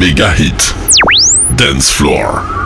méga hit. Dance Floor.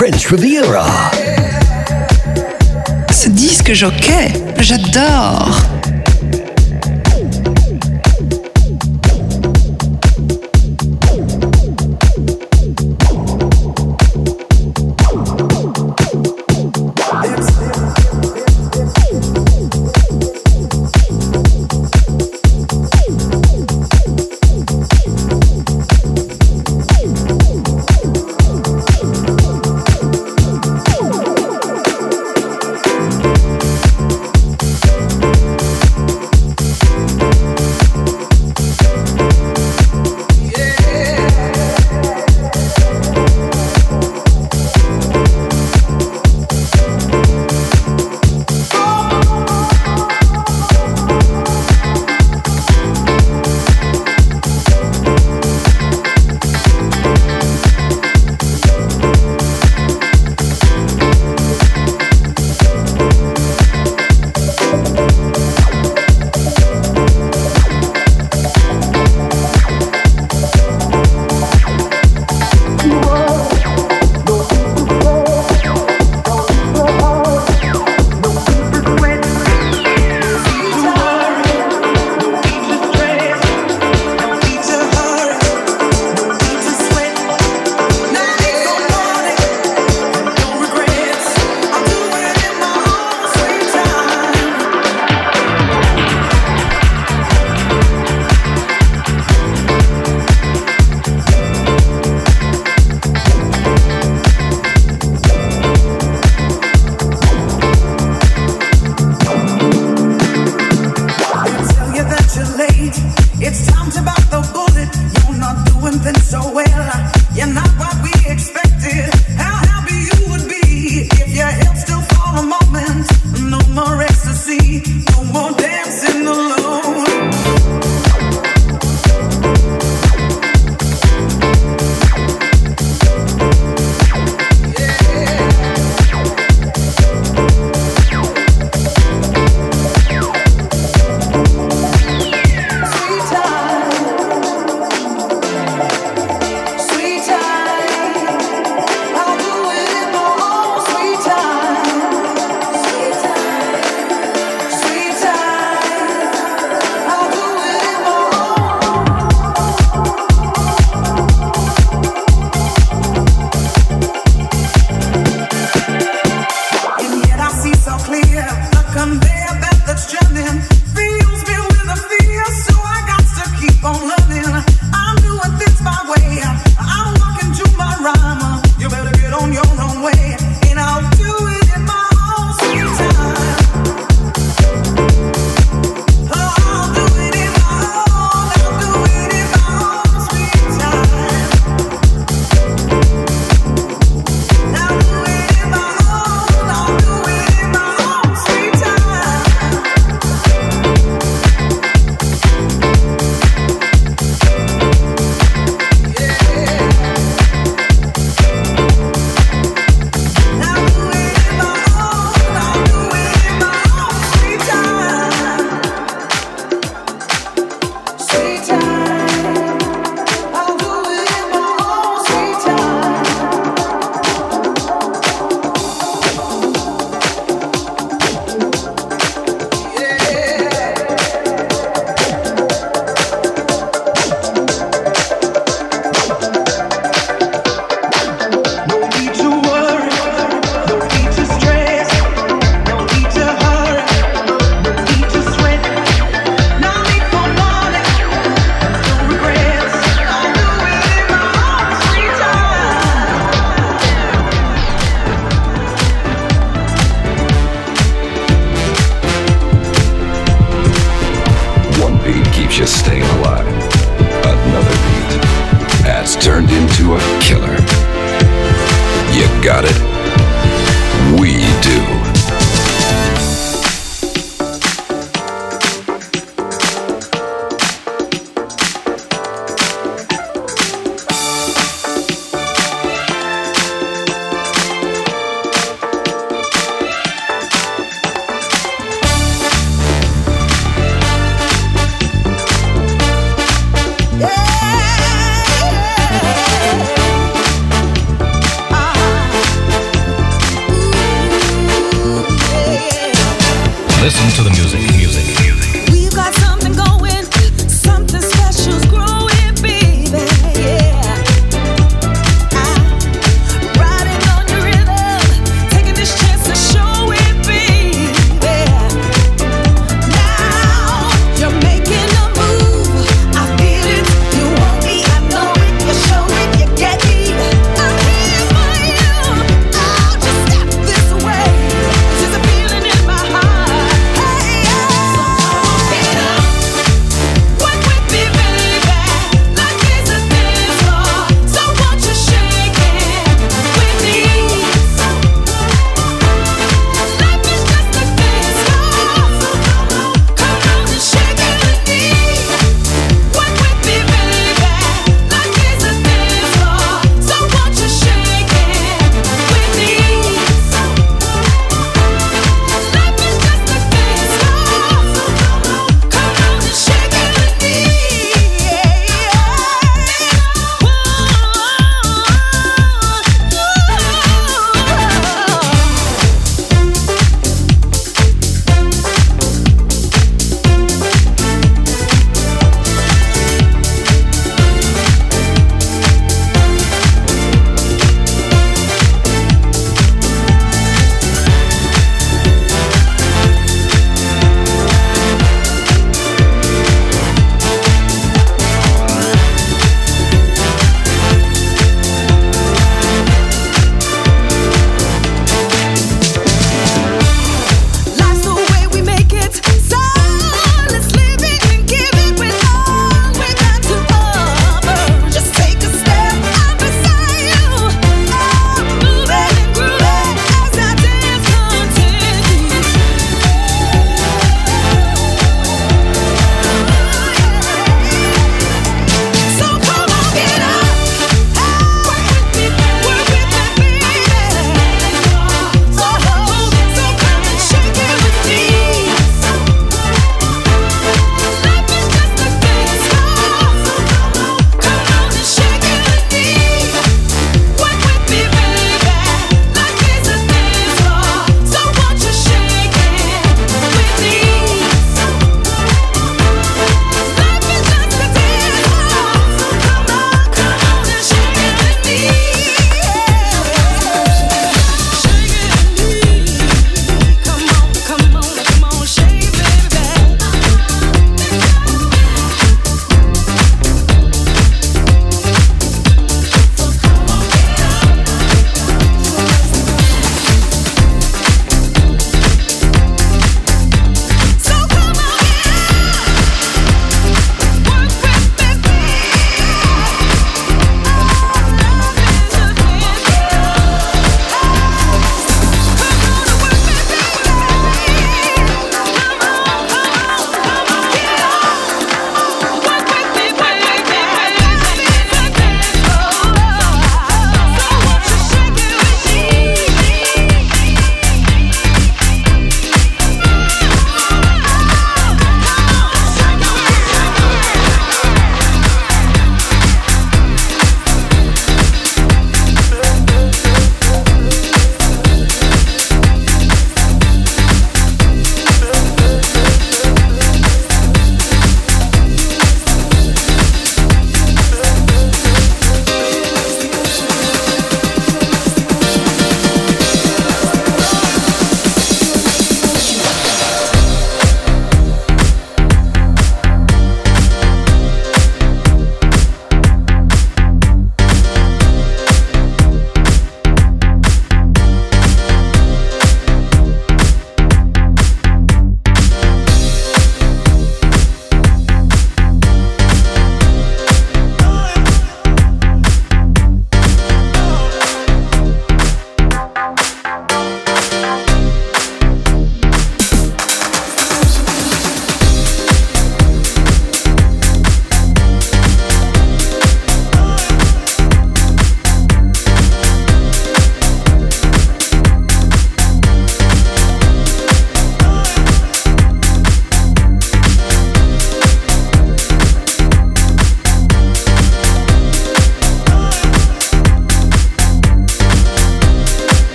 French Riviera. Ce disque jockey, j'adore.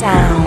down.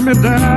Me down.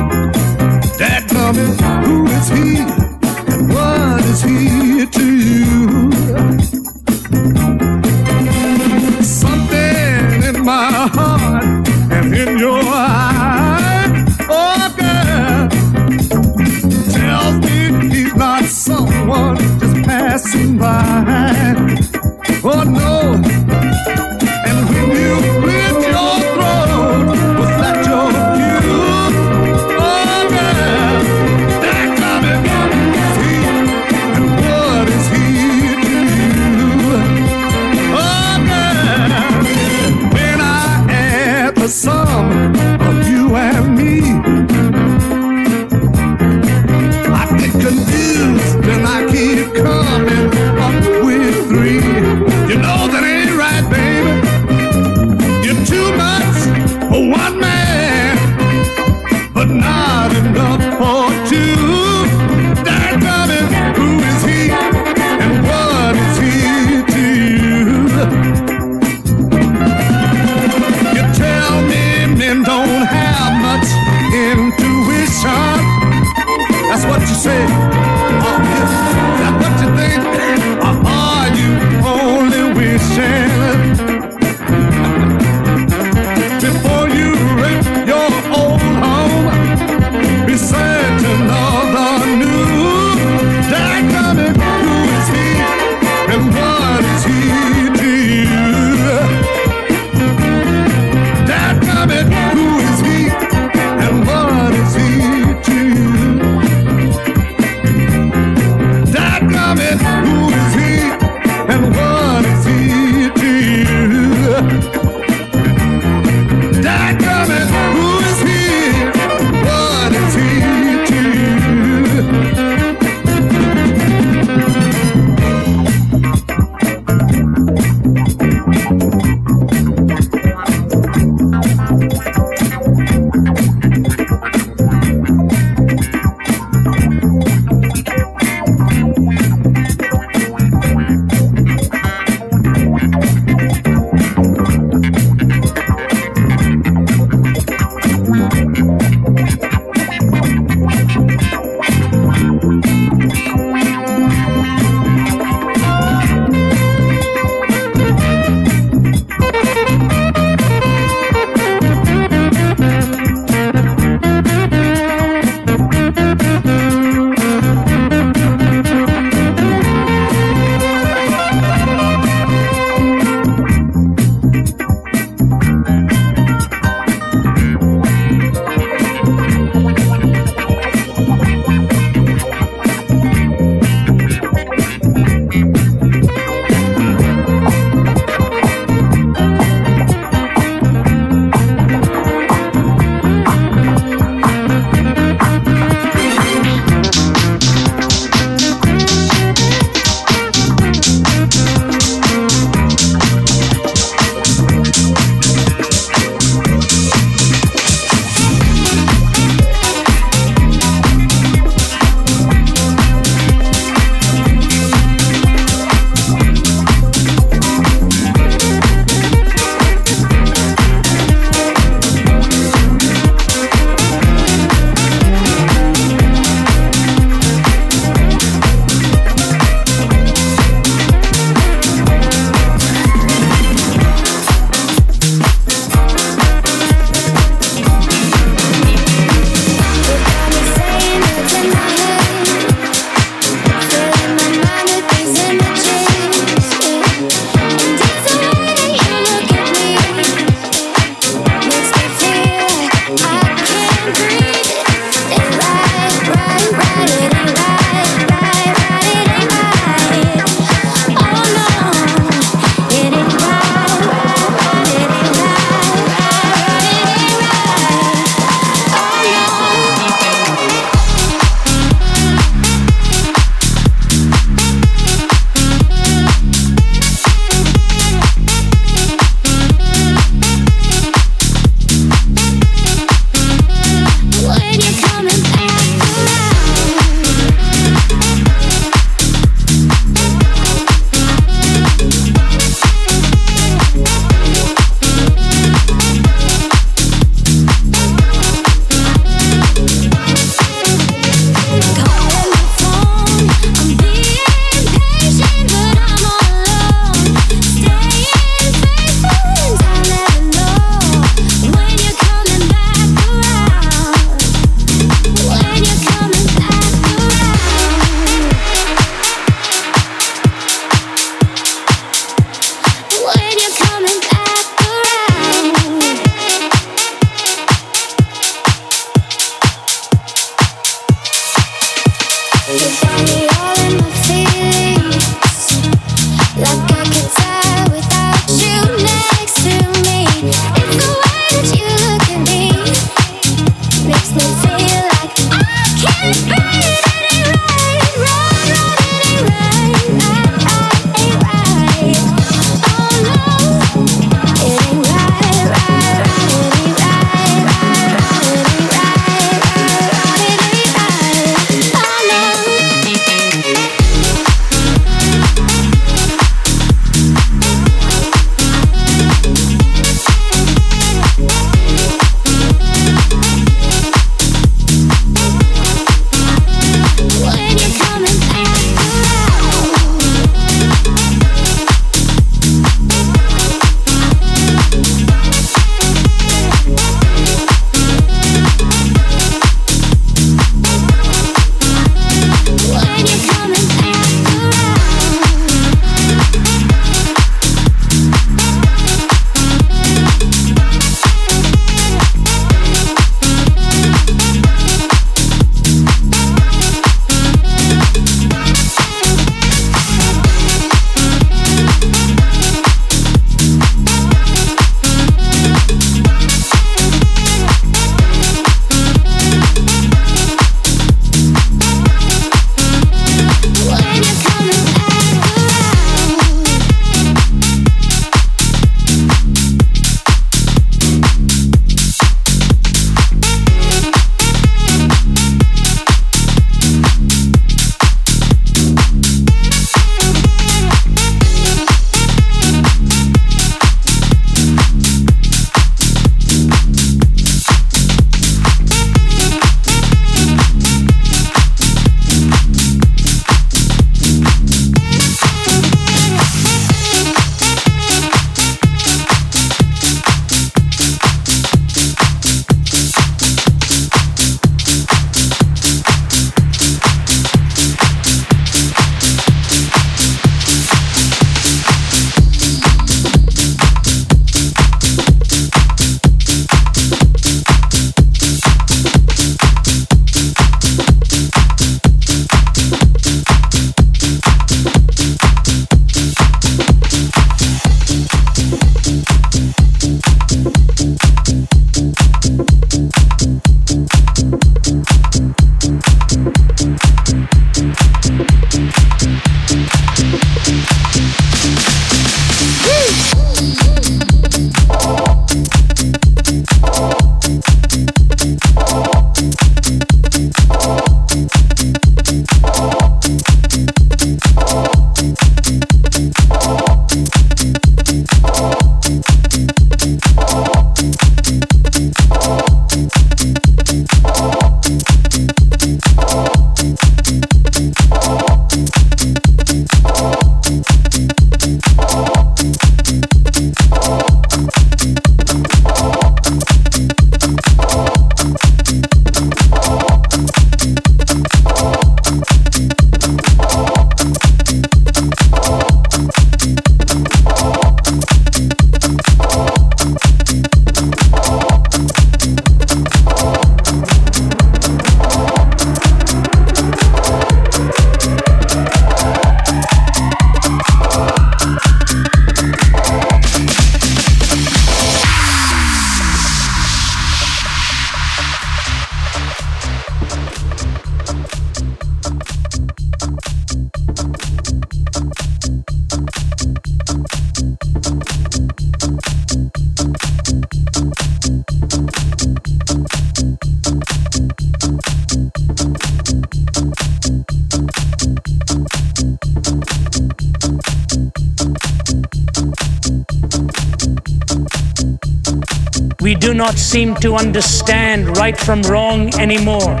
Not seem to understand right from wrong anymore.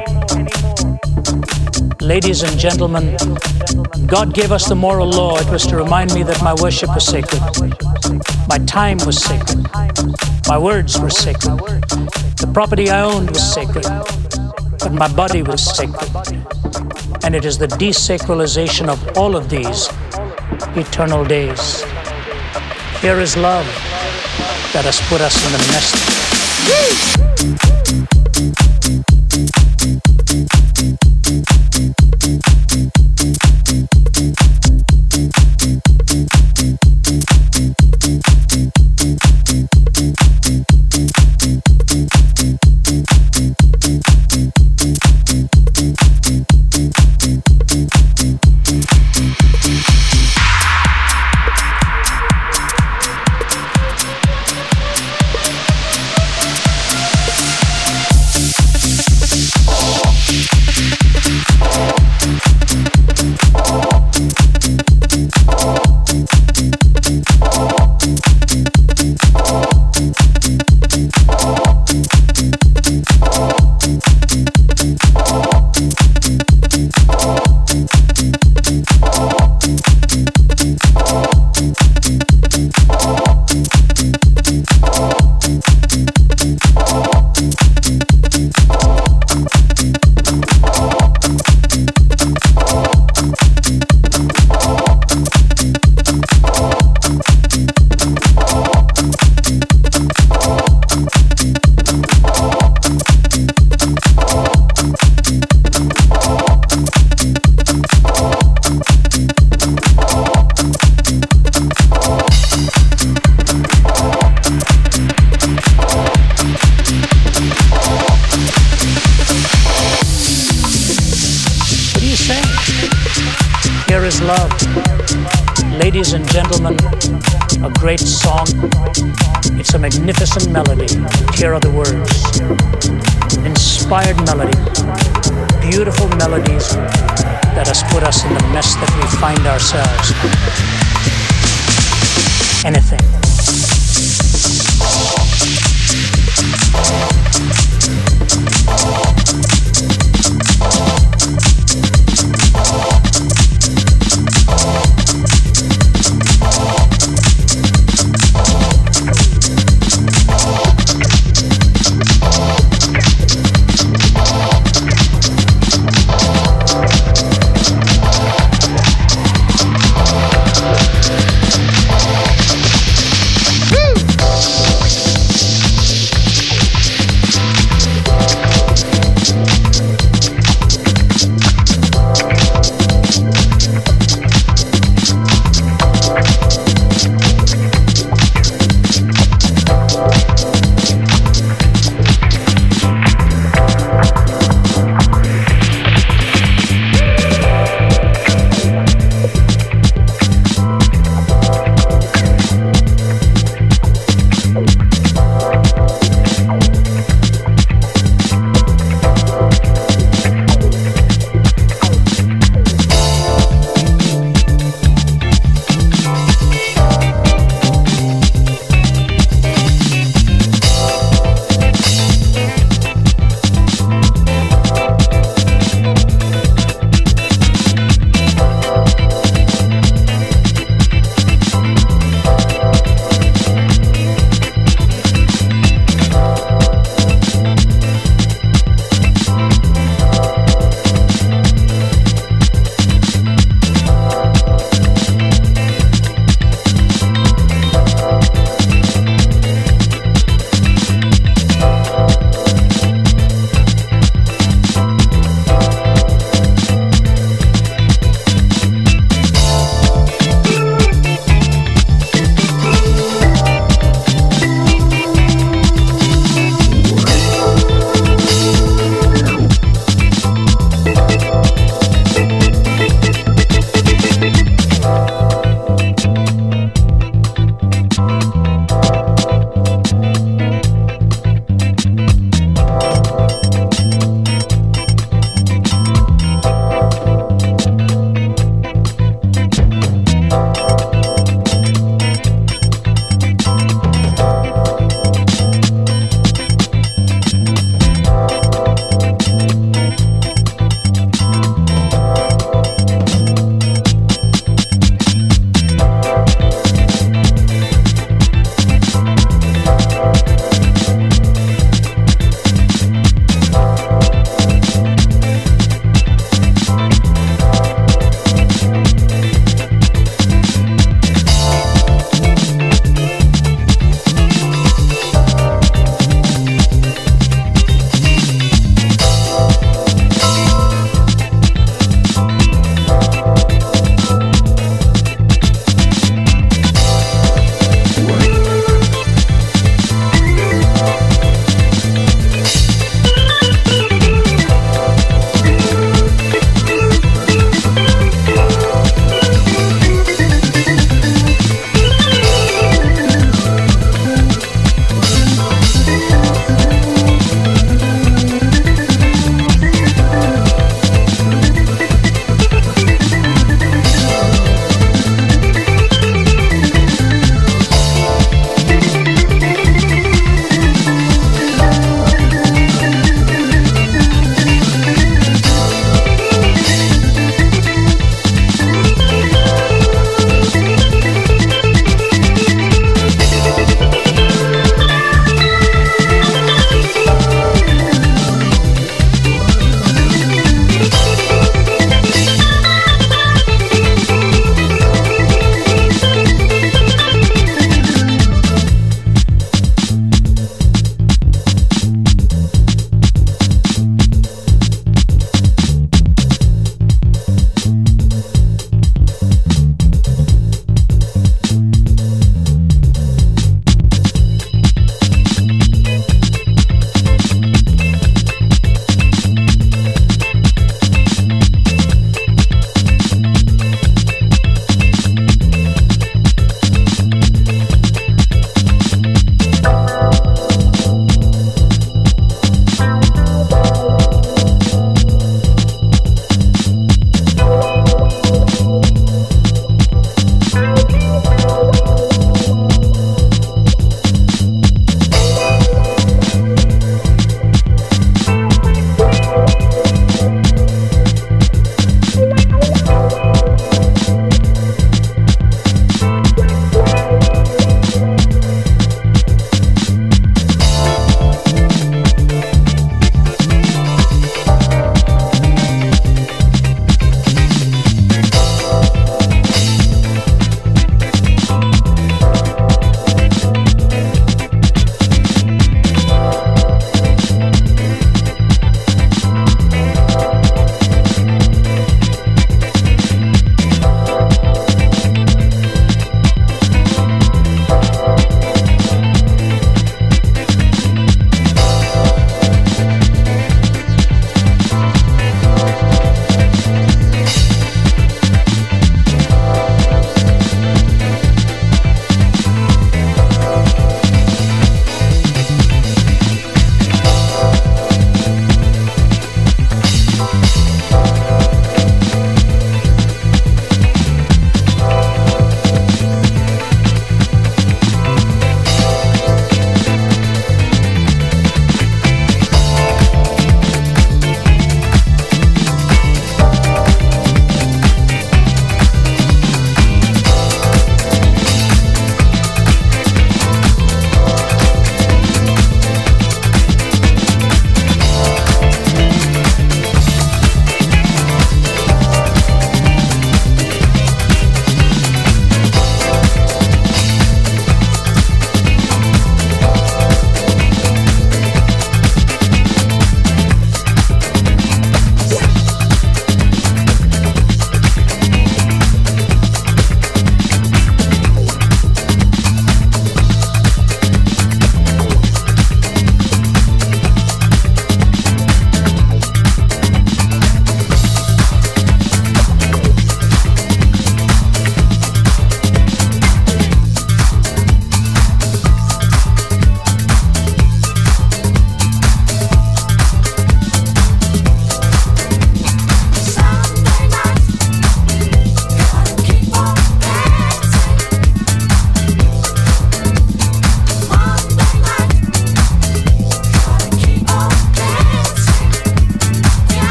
Ladies and gentlemen, God gave us the moral law. It was to remind me that my worship was sacred, my time was sacred, my words were sacred, the property I owned was sacred, but my body was sacred. And it is the desacralization of all of these eternal days. Here is love that has put us in a the nest.